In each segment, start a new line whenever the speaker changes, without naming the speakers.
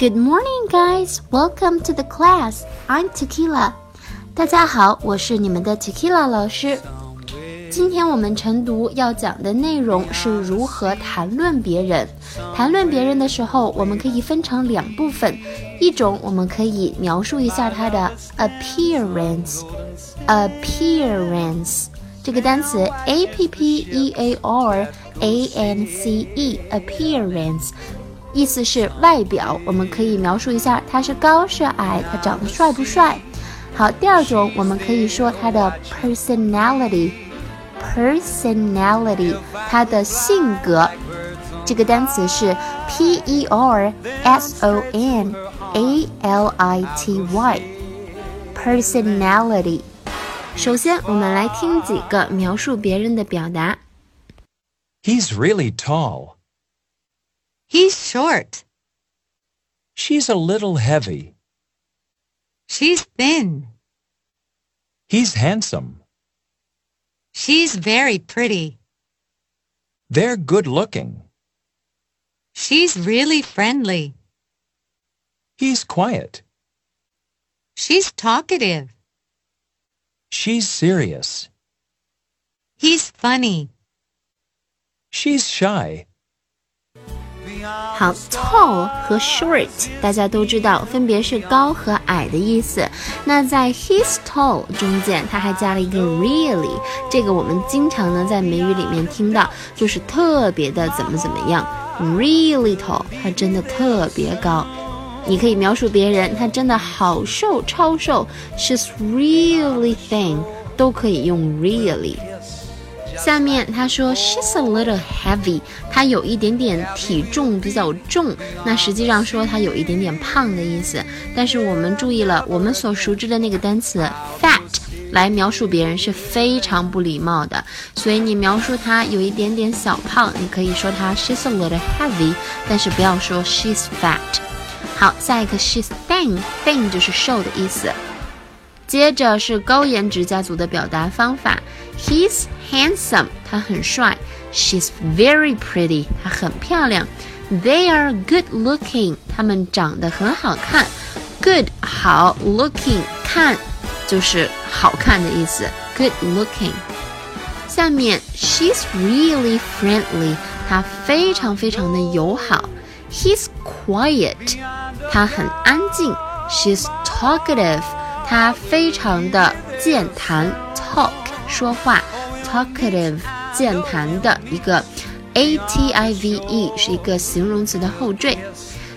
Good morning, guys. Welcome to the class. I'm Tequila. 大家好，我是你们的 Tequila 老师。今天我们晨读要讲的内容是如何谈论别人。谈论别人的时候，我们可以分成两部分，一种我们可以描述一下他的 appearance，appearance 这个单词 a p p e a r a n c e，appearance 意思是外表，我们可以描述一下他是高是矮，他长得帅不帅。好，第二种我们可以说他的 personality。personality，他的性格，这个单词是 p e r s o n a l i t y，personality。首先，我们来听几个描述别人的表达。
He's really tall.
He's short.
She's a little heavy.
She's thin.
He's handsome.
She's very pretty.
They're good looking.
She's really friendly.
He's quiet.
She's talkative.
She's serious.
He's funny.
She's shy.
好，tall 和 short 大家都知道，分别是高和矮的意思。那在 he's tall 中间，它还加了一个 really，这个我们经常呢在美语里面听到，就是特别的怎么怎么样，really tall，它真的特别高。你可以描述别人，他真的好瘦，超瘦，she's really thin，都可以用 really。下面他说 she's a little heavy，她有一点点体重比较重，那实际上说她有一点点胖的意思。但是我们注意了，我们所熟知的那个单词 fat 来描述别人是非常不礼貌的，所以你描述她有一点点小胖，你可以说她 she's a little heavy，但是不要说 she's fat。好，下一个 she's thin，thin 就是瘦的意思。接着是高颜值家族的表达方法 ，He's handsome，他很帅；She's very pretty，她很漂亮；They are good looking，他们长得很好看。Good 好，looking 看就是好看的意思，good looking。下面 She's really friendly，她非常非常的友好。He's quiet，他很安静。She's talkative。他非常的健谈，talk 说话，talkative 健谈的一个 a t i v e 是一个形容词的后缀。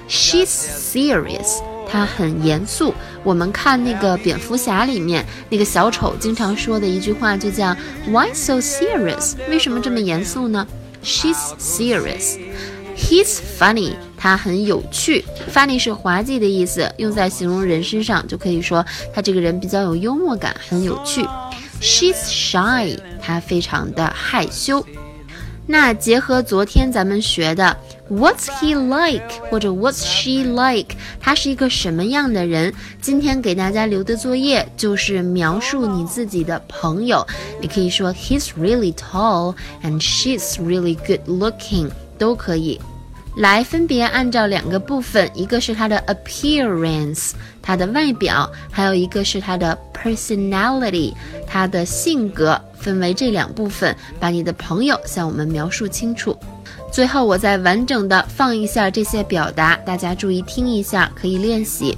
She's serious，她很严肃。我们看那个蝙蝠侠里面那个小丑经常说的一句话就叫 Why so serious？为什么这么严肃呢？She's serious。He's funny，他很有趣。Funny 是滑稽的意思，用在形容人身上就可以说他这个人比较有幽默感，很有趣。She's shy，她非常的害羞。那结合昨天咱们学的 What's he like 或者 What's she like，他是一个什么样的人？今天给大家留的作业就是描述你自己的朋友。你可以说 He's really tall and she's really good looking。都可以，来分别按照两个部分，一个是它的 appearance，它的外表，还有一个是它的 personality，它的性格，分为这两部分，把你的朋友向我们描述清楚。最后，我再完整的放一下这些表达，大家注意听一下，可以练习。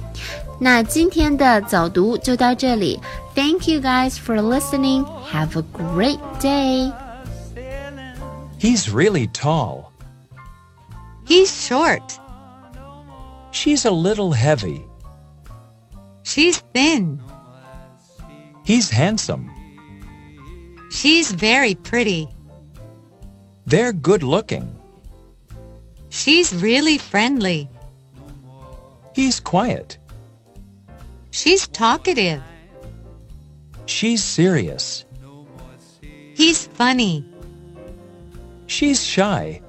那今天的早读就到这里，Thank you guys for listening. Have a great day.
He's really tall.
He's short.
She's a little heavy.
She's thin.
He's handsome.
She's very pretty.
They're good looking.
She's really friendly.
He's quiet.
She's talkative.
She's serious.
He's funny.
She's shy.